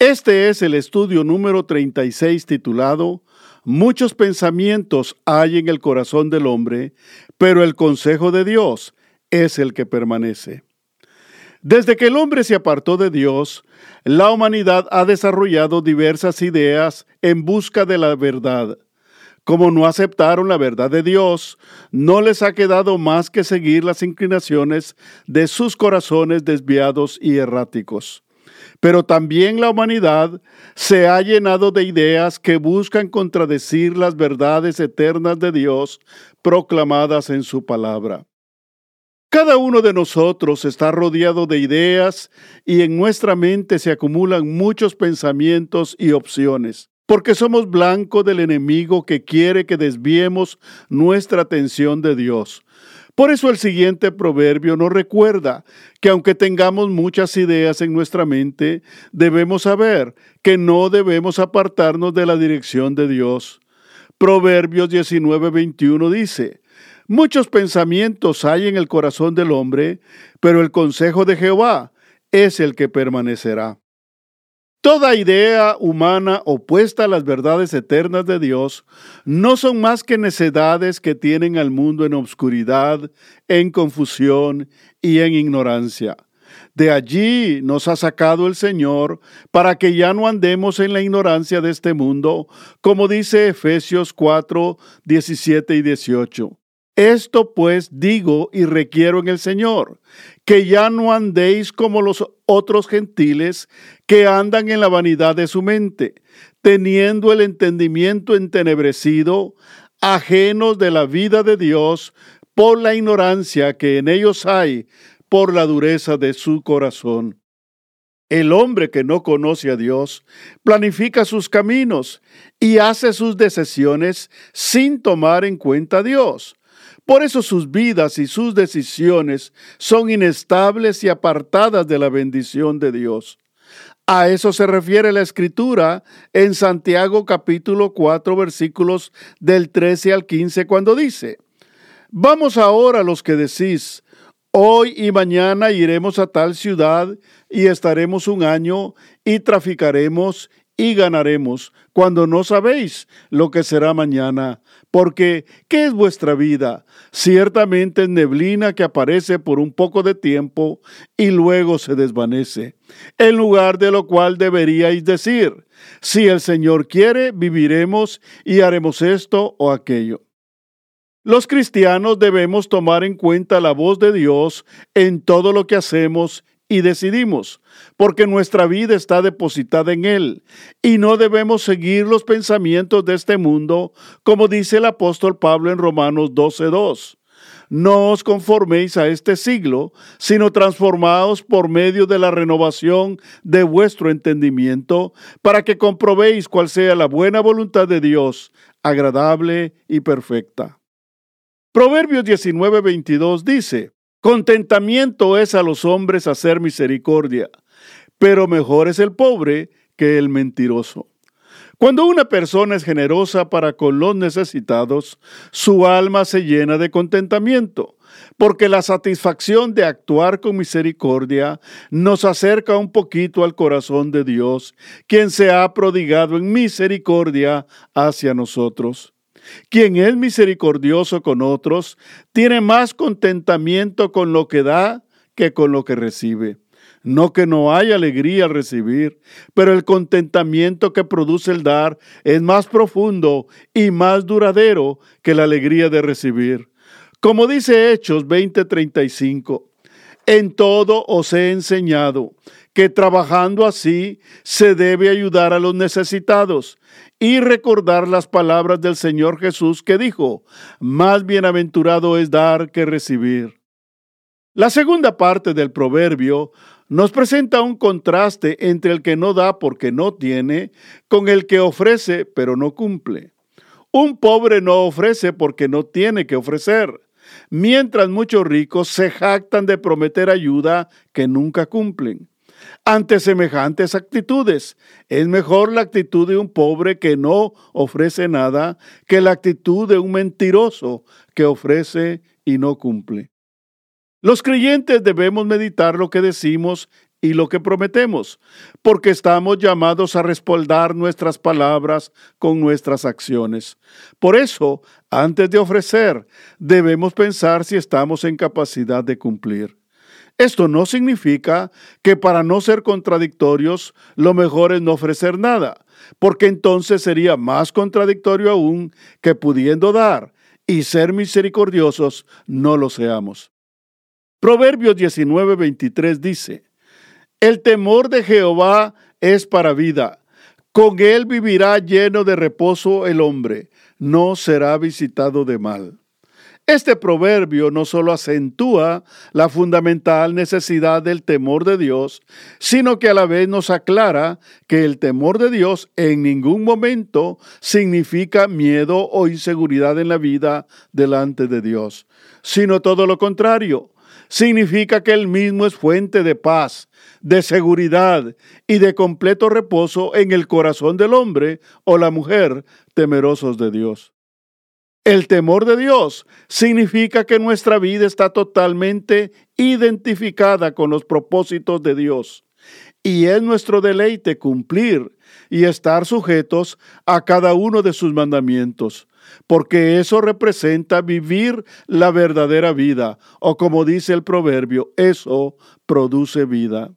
Este es el estudio número 36 titulado Muchos pensamientos hay en el corazón del hombre, pero el consejo de Dios es el que permanece. Desde que el hombre se apartó de Dios, la humanidad ha desarrollado diversas ideas en busca de la verdad. Como no aceptaron la verdad de Dios, no les ha quedado más que seguir las inclinaciones de sus corazones desviados y erráticos. Pero también la humanidad se ha llenado de ideas que buscan contradecir las verdades eternas de Dios proclamadas en su palabra. Cada uno de nosotros está rodeado de ideas y en nuestra mente se acumulan muchos pensamientos y opciones, porque somos blanco del enemigo que quiere que desviemos nuestra atención de Dios. Por eso el siguiente proverbio nos recuerda que aunque tengamos muchas ideas en nuestra mente, debemos saber que no debemos apartarnos de la dirección de Dios. Proverbios 19:21 dice, Muchos pensamientos hay en el corazón del hombre, pero el consejo de Jehová es el que permanecerá. Toda idea humana opuesta a las verdades eternas de Dios no son más que necedades que tienen al mundo en obscuridad, en confusión y en ignorancia. De allí nos ha sacado el Señor para que ya no andemos en la ignorancia de este mundo, como dice Efesios 4, 17 y 18. Esto pues digo y requiero en el Señor, que ya no andéis como los otros gentiles que andan en la vanidad de su mente, teniendo el entendimiento entenebrecido, ajenos de la vida de Dios por la ignorancia que en ellos hay, por la dureza de su corazón. El hombre que no conoce a Dios planifica sus caminos y hace sus decisiones sin tomar en cuenta a Dios. Por eso sus vidas y sus decisiones son inestables y apartadas de la bendición de Dios. A eso se refiere la escritura en Santiago capítulo 4 versículos del 13 al 15 cuando dice, Vamos ahora los que decís, hoy y mañana iremos a tal ciudad y estaremos un año y traficaremos y ganaremos cuando no sabéis lo que será mañana. Porque, ¿qué es vuestra vida? Ciertamente es neblina que aparece por un poco de tiempo y luego se desvanece. En lugar de lo cual deberíais decir, si el Señor quiere, viviremos y haremos esto o aquello. Los cristianos debemos tomar en cuenta la voz de Dios en todo lo que hacemos y decidimos, porque nuestra vida está depositada en Él y no debemos seguir los pensamientos de este mundo, como dice el apóstol Pablo en Romanos 12:2. No os conforméis a este siglo, sino transformaos por medio de la renovación de vuestro entendimiento, para que comprobéis cuál sea la buena voluntad de Dios, agradable y perfecta. Proverbios 19:22 dice, Contentamiento es a los hombres hacer misericordia, pero mejor es el pobre que el mentiroso. Cuando una persona es generosa para con los necesitados, su alma se llena de contentamiento, porque la satisfacción de actuar con misericordia nos acerca un poquito al corazón de Dios, quien se ha prodigado en misericordia hacia nosotros. Quien es misericordioso con otros tiene más contentamiento con lo que da que con lo que recibe. No que no haya alegría al recibir, pero el contentamiento que produce el dar es más profundo y más duradero que la alegría de recibir. Como dice Hechos 20:35, en todo os he enseñado que trabajando así se debe ayudar a los necesitados y recordar las palabras del Señor Jesús que dijo, más bienaventurado es dar que recibir. La segunda parte del proverbio nos presenta un contraste entre el que no da porque no tiene con el que ofrece pero no cumple. Un pobre no ofrece porque no tiene que ofrecer, mientras muchos ricos se jactan de prometer ayuda que nunca cumplen. Ante semejantes actitudes, es mejor la actitud de un pobre que no ofrece nada que la actitud de un mentiroso que ofrece y no cumple. Los creyentes debemos meditar lo que decimos y lo que prometemos, porque estamos llamados a respaldar nuestras palabras con nuestras acciones. Por eso, antes de ofrecer, debemos pensar si estamos en capacidad de cumplir. Esto no significa que para no ser contradictorios, lo mejor es no ofrecer nada, porque entonces sería más contradictorio aún que pudiendo dar y ser misericordiosos, no lo seamos. Proverbios 19:23 dice, El temor de Jehová es para vida, con él vivirá lleno de reposo el hombre, no será visitado de mal. Este proverbio no solo acentúa la fundamental necesidad del temor de Dios, sino que a la vez nos aclara que el temor de Dios en ningún momento significa miedo o inseguridad en la vida delante de Dios, sino todo lo contrario. Significa que Él mismo es fuente de paz, de seguridad y de completo reposo en el corazón del hombre o la mujer temerosos de Dios. El temor de Dios significa que nuestra vida está totalmente identificada con los propósitos de Dios y es nuestro deleite cumplir y estar sujetos a cada uno de sus mandamientos, porque eso representa vivir la verdadera vida, o como dice el proverbio, eso produce vida.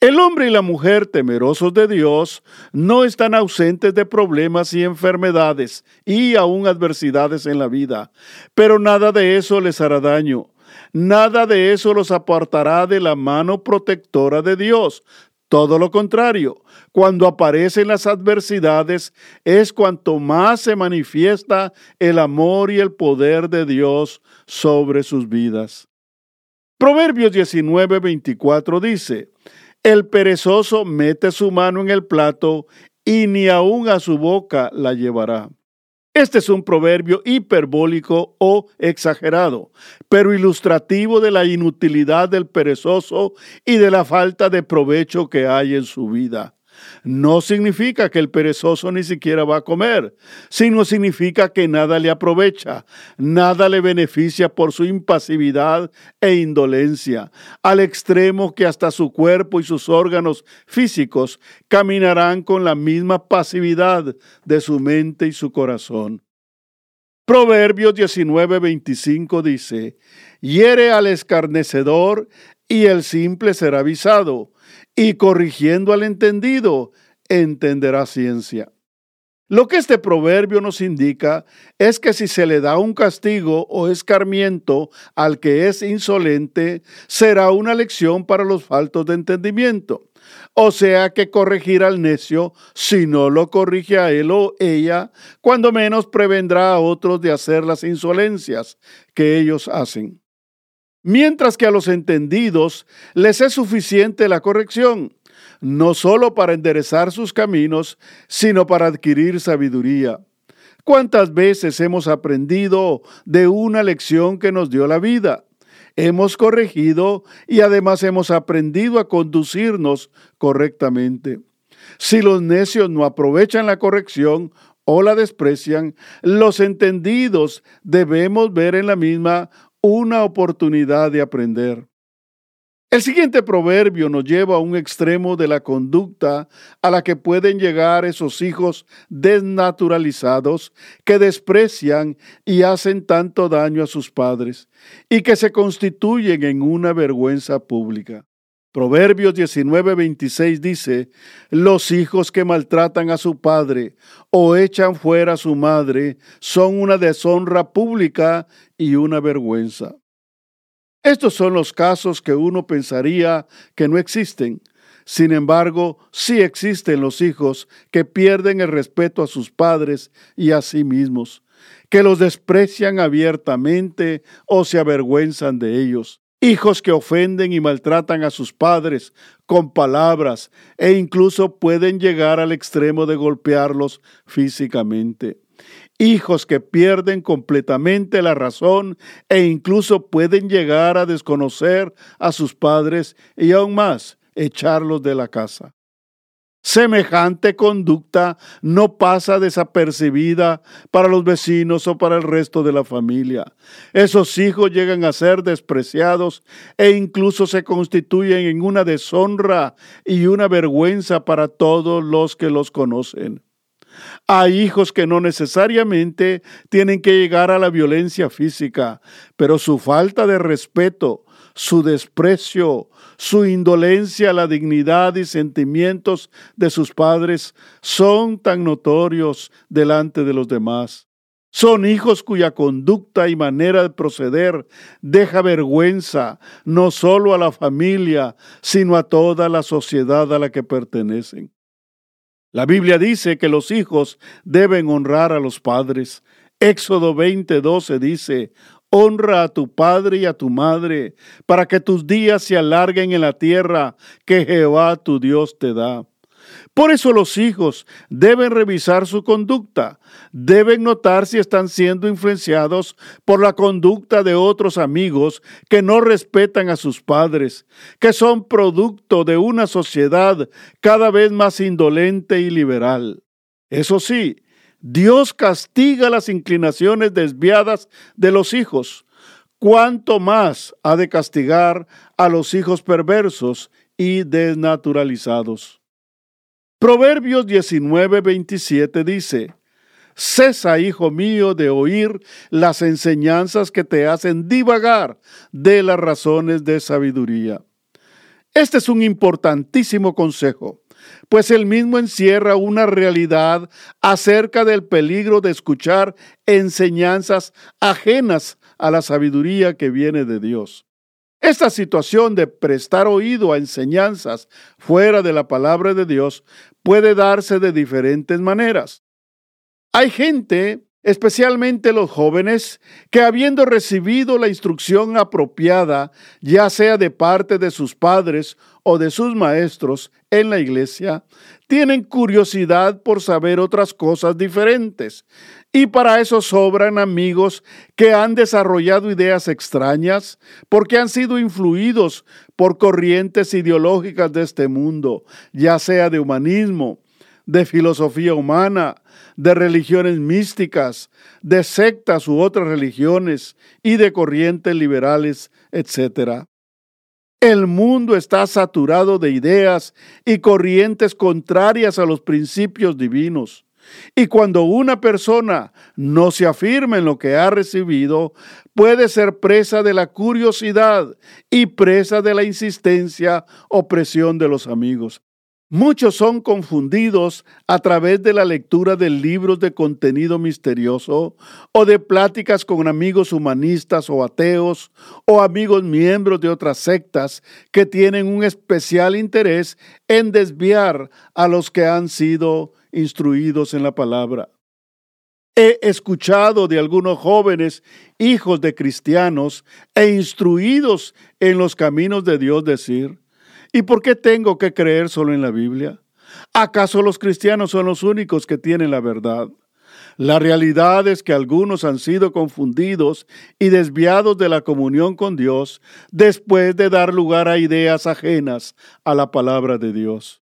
El hombre y la mujer temerosos de Dios no están ausentes de problemas y enfermedades y aún adversidades en la vida, pero nada de eso les hará daño. Nada de eso los apartará de la mano protectora de Dios. Todo lo contrario, cuando aparecen las adversidades es cuanto más se manifiesta el amor y el poder de Dios sobre sus vidas. Proverbios 19:24 dice, el perezoso mete su mano en el plato y ni aun a su boca la llevará. Este es un proverbio hiperbólico o exagerado, pero ilustrativo de la inutilidad del perezoso y de la falta de provecho que hay en su vida no significa que el perezoso ni siquiera va a comer, sino significa que nada le aprovecha, nada le beneficia por su impasividad e indolencia, al extremo que hasta su cuerpo y sus órganos físicos caminarán con la misma pasividad de su mente y su corazón. Proverbios 19:25 dice, hiere al escarnecedor y el simple será avisado y corrigiendo al entendido, entenderá ciencia. Lo que este proverbio nos indica es que si se le da un castigo o escarmiento al que es insolente, será una lección para los faltos de entendimiento. O sea que corregir al necio, si no lo corrige a él o ella, cuando menos prevendrá a otros de hacer las insolencias que ellos hacen mientras que a los entendidos les es suficiente la corrección, no solo para enderezar sus caminos, sino para adquirir sabiduría. ¿Cuántas veces hemos aprendido de una lección que nos dio la vida? Hemos corregido y además hemos aprendido a conducirnos correctamente. Si los necios no aprovechan la corrección o la desprecian, los entendidos debemos ver en la misma una oportunidad de aprender. El siguiente proverbio nos lleva a un extremo de la conducta a la que pueden llegar esos hijos desnaturalizados que desprecian y hacen tanto daño a sus padres y que se constituyen en una vergüenza pública. Proverbios 19:26 dice, los hijos que maltratan a su padre o echan fuera a su madre son una deshonra pública y una vergüenza. Estos son los casos que uno pensaría que no existen. Sin embargo, sí existen los hijos que pierden el respeto a sus padres y a sí mismos, que los desprecian abiertamente o se avergüenzan de ellos hijos que ofenden y maltratan a sus padres con palabras e incluso pueden llegar al extremo de golpearlos físicamente. Hijos que pierden completamente la razón e incluso pueden llegar a desconocer a sus padres y aún más echarlos de la casa. Semejante conducta no pasa desapercibida para los vecinos o para el resto de la familia. Esos hijos llegan a ser despreciados e incluso se constituyen en una deshonra y una vergüenza para todos los que los conocen. Hay hijos que no necesariamente tienen que llegar a la violencia física, pero su falta de respeto, su desprecio, su indolencia a la dignidad y sentimientos de sus padres son tan notorios delante de los demás. Son hijos cuya conducta y manera de proceder deja vergüenza no solo a la familia, sino a toda la sociedad a la que pertenecen. La Biblia dice que los hijos deben honrar a los padres. Éxodo 20:12 dice, Honra a tu padre y a tu madre, para que tus días se alarguen en la tierra que Jehová tu Dios te da. Por eso los hijos deben revisar su conducta, deben notar si están siendo influenciados por la conducta de otros amigos que no respetan a sus padres, que son producto de una sociedad cada vez más indolente y liberal. Eso sí, Dios castiga las inclinaciones desviadas de los hijos. ¿Cuánto más ha de castigar a los hijos perversos y desnaturalizados? Proverbios 19, 27 dice, Cesa, hijo mío, de oír las enseñanzas que te hacen divagar de las razones de sabiduría. Este es un importantísimo consejo pues él mismo encierra una realidad acerca del peligro de escuchar enseñanzas ajenas a la sabiduría que viene de Dios. Esta situación de prestar oído a enseñanzas fuera de la palabra de Dios puede darse de diferentes maneras. Hay gente especialmente los jóvenes, que habiendo recibido la instrucción apropiada, ya sea de parte de sus padres o de sus maestros en la iglesia, tienen curiosidad por saber otras cosas diferentes. Y para eso sobran amigos que han desarrollado ideas extrañas porque han sido influidos por corrientes ideológicas de este mundo, ya sea de humanismo, de filosofía humana, de religiones místicas, de sectas u otras religiones y de corrientes liberales, etc. El mundo está saturado de ideas y corrientes contrarias a los principios divinos. Y cuando una persona no se afirma en lo que ha recibido, puede ser presa de la curiosidad y presa de la insistencia o presión de los amigos. Muchos son confundidos a través de la lectura de libros de contenido misterioso o de pláticas con amigos humanistas o ateos o amigos miembros de otras sectas que tienen un especial interés en desviar a los que han sido instruidos en la palabra. He escuchado de algunos jóvenes hijos de cristianos e instruidos en los caminos de Dios decir, ¿Y por qué tengo que creer solo en la Biblia? ¿Acaso los cristianos son los únicos que tienen la verdad? La realidad es que algunos han sido confundidos y desviados de la comunión con Dios después de dar lugar a ideas ajenas a la palabra de Dios.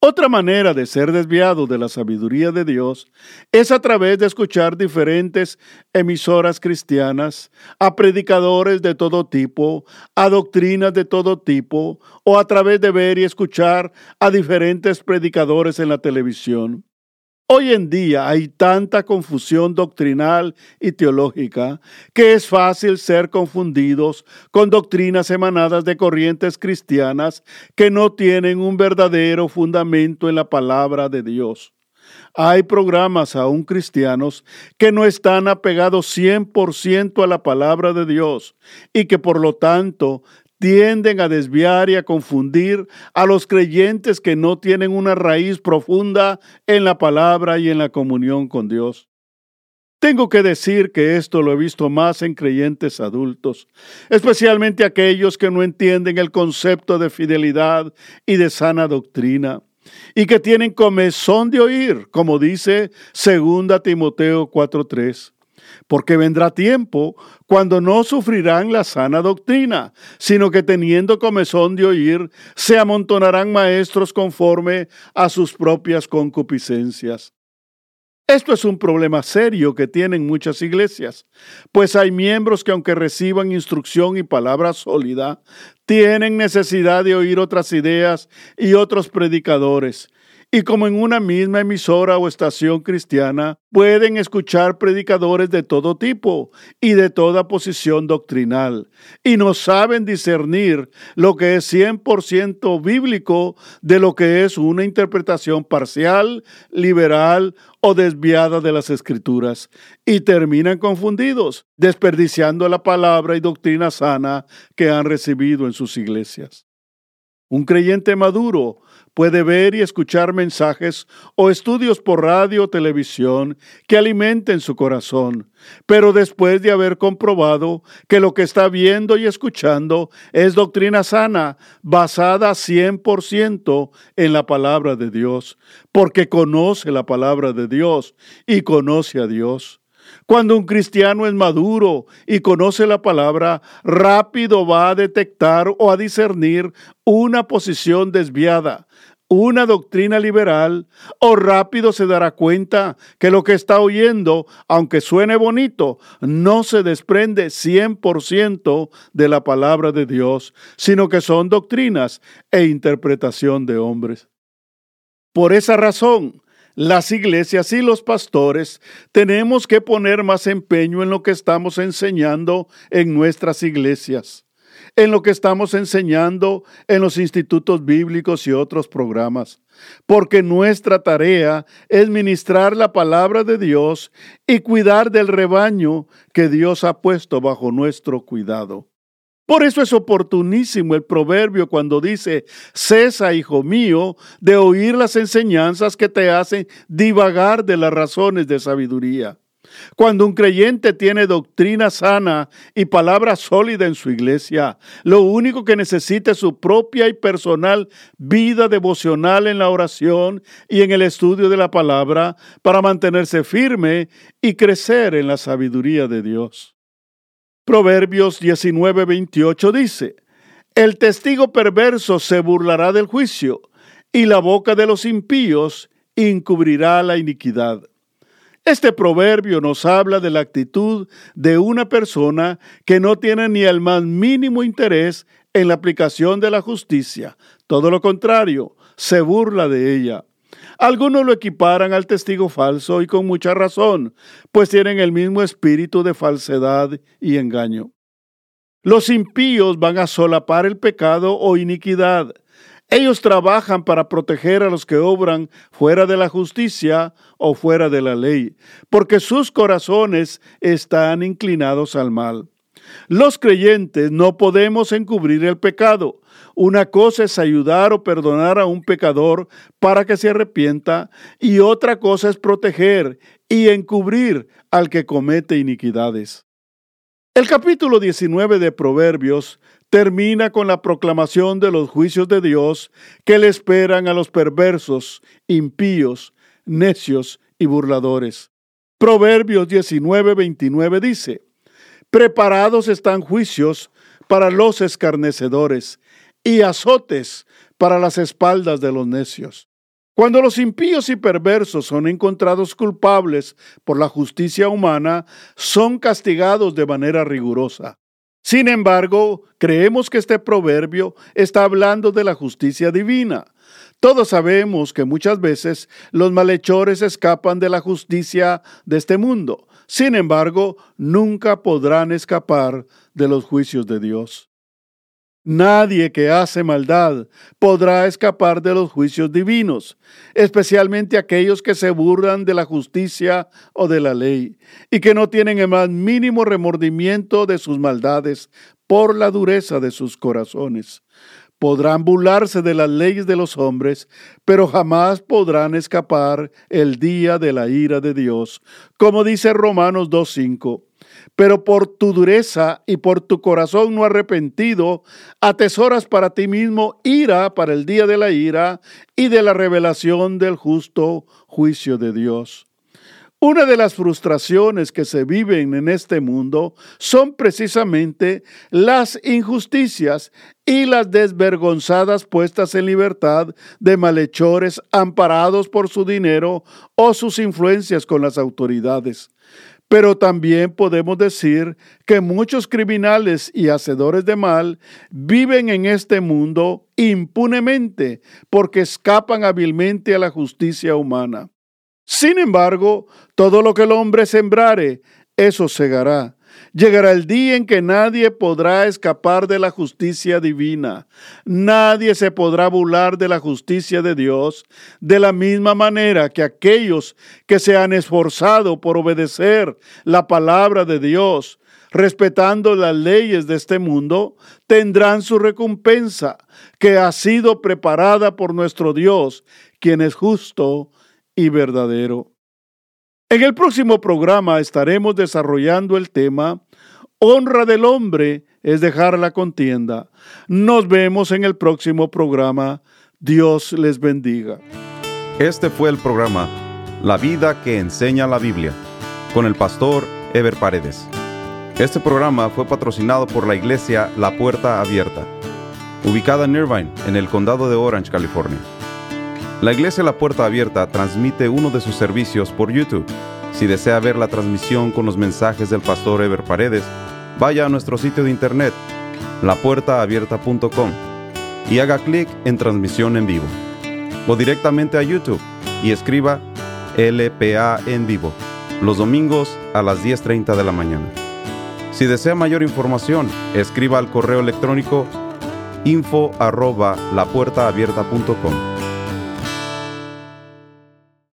Otra manera de ser desviado de la sabiduría de Dios es a través de escuchar diferentes emisoras cristianas, a predicadores de todo tipo, a doctrinas de todo tipo, o a través de ver y escuchar a diferentes predicadores en la televisión. Hoy en día hay tanta confusión doctrinal y teológica que es fácil ser confundidos con doctrinas emanadas de corrientes cristianas que no tienen un verdadero fundamento en la palabra de Dios. Hay programas aún cristianos que no están apegados 100% a la palabra de Dios y que por lo tanto tienden a desviar y a confundir a los creyentes que no tienen una raíz profunda en la palabra y en la comunión con Dios. Tengo que decir que esto lo he visto más en creyentes adultos, especialmente aquellos que no entienden el concepto de fidelidad y de sana doctrina, y que tienen comezón de oír, como dice 2 Timoteo 4:3 porque vendrá tiempo cuando no sufrirán la sana doctrina, sino que teniendo comezón de oír, se amontonarán maestros conforme a sus propias concupiscencias. Esto es un problema serio que tienen muchas iglesias, pues hay miembros que aunque reciban instrucción y palabra sólida, tienen necesidad de oír otras ideas y otros predicadores, y como en una misma emisora o estación cristiana pueden escuchar predicadores de todo tipo y de toda posición doctrinal, y no saben discernir lo que es 100% bíblico de lo que es una interpretación parcial, liberal o desviada de las escrituras, y terminan confundidos, desperdiciando la palabra y doctrina sana que han recibido en sus iglesias. Un creyente maduro puede ver y escuchar mensajes o estudios por radio o televisión que alimenten su corazón, pero después de haber comprobado que lo que está viendo y escuchando es doctrina sana, basada 100% en la palabra de Dios, porque conoce la palabra de Dios y conoce a Dios. Cuando un cristiano es maduro y conoce la palabra, rápido va a detectar o a discernir una posición desviada, una doctrina liberal, o rápido se dará cuenta que lo que está oyendo, aunque suene bonito, no se desprende 100% de la palabra de Dios, sino que son doctrinas e interpretación de hombres. Por esa razón, las iglesias y los pastores tenemos que poner más empeño en lo que estamos enseñando en nuestras iglesias, en lo que estamos enseñando en los institutos bíblicos y otros programas, porque nuestra tarea es ministrar la palabra de Dios y cuidar del rebaño que Dios ha puesto bajo nuestro cuidado. Por eso es oportunísimo el proverbio cuando dice, cesa, hijo mío, de oír las enseñanzas que te hacen divagar de las razones de sabiduría. Cuando un creyente tiene doctrina sana y palabra sólida en su iglesia, lo único que necesita es su propia y personal vida devocional en la oración y en el estudio de la palabra para mantenerse firme y crecer en la sabiduría de Dios. Proverbios 19:28 dice, El testigo perverso se burlará del juicio, y la boca de los impíos encubrirá la iniquidad. Este proverbio nos habla de la actitud de una persona que no tiene ni el más mínimo interés en la aplicación de la justicia. Todo lo contrario, se burla de ella. Algunos lo equiparan al testigo falso y con mucha razón, pues tienen el mismo espíritu de falsedad y engaño. Los impíos van a solapar el pecado o iniquidad. Ellos trabajan para proteger a los que obran fuera de la justicia o fuera de la ley, porque sus corazones están inclinados al mal. Los creyentes no podemos encubrir el pecado. Una cosa es ayudar o perdonar a un pecador para que se arrepienta y otra cosa es proteger y encubrir al que comete iniquidades. El capítulo 19 de Proverbios termina con la proclamación de los juicios de Dios que le esperan a los perversos, impíos, necios y burladores. Proverbios 19:29 dice, Preparados están juicios para los escarnecedores y azotes para las espaldas de los necios. Cuando los impíos y perversos son encontrados culpables por la justicia humana, son castigados de manera rigurosa. Sin embargo, creemos que este proverbio está hablando de la justicia divina. Todos sabemos que muchas veces los malhechores escapan de la justicia de este mundo, sin embargo, nunca podrán escapar de los juicios de Dios. Nadie que hace maldad podrá escapar de los juicios divinos, especialmente aquellos que se burlan de la justicia o de la ley y que no tienen el más mínimo remordimiento de sus maldades por la dureza de sus corazones. Podrán burlarse de las leyes de los hombres, pero jamás podrán escapar el día de la ira de Dios, como dice Romanos 2.5. Pero por tu dureza y por tu corazón no arrepentido, atesoras para ti mismo ira para el día de la ira y de la revelación del justo juicio de Dios. Una de las frustraciones que se viven en este mundo son precisamente las injusticias y las desvergonzadas puestas en libertad de malhechores amparados por su dinero o sus influencias con las autoridades. Pero también podemos decir que muchos criminales y hacedores de mal viven en este mundo impunemente porque escapan hábilmente a la justicia humana. Sin embargo, todo lo que el hombre sembrare, eso segará. Llegará el día en que nadie podrá escapar de la justicia divina. Nadie se podrá burlar de la justicia de Dios, de la misma manera que aquellos que se han esforzado por obedecer la palabra de Dios, respetando las leyes de este mundo, tendrán su recompensa, que ha sido preparada por nuestro Dios, quien es justo y verdadero. En el próximo programa estaremos desarrollando el tema Honra del hombre es dejar la contienda. Nos vemos en el próximo programa. Dios les bendiga. Este fue el programa La vida que enseña la Biblia con el pastor Ever Paredes. Este programa fue patrocinado por la iglesia La Puerta Abierta, ubicada en Irvine, en el condado de Orange, California. La iglesia La Puerta Abierta transmite uno de sus servicios por YouTube. Si desea ver la transmisión con los mensajes del pastor Ever Paredes, vaya a nuestro sitio de internet, lapuertaabierta.com, y haga clic en transmisión en vivo. O directamente a YouTube y escriba LPA en vivo, los domingos a las 10.30 de la mañana. Si desea mayor información, escriba al correo electrónico info.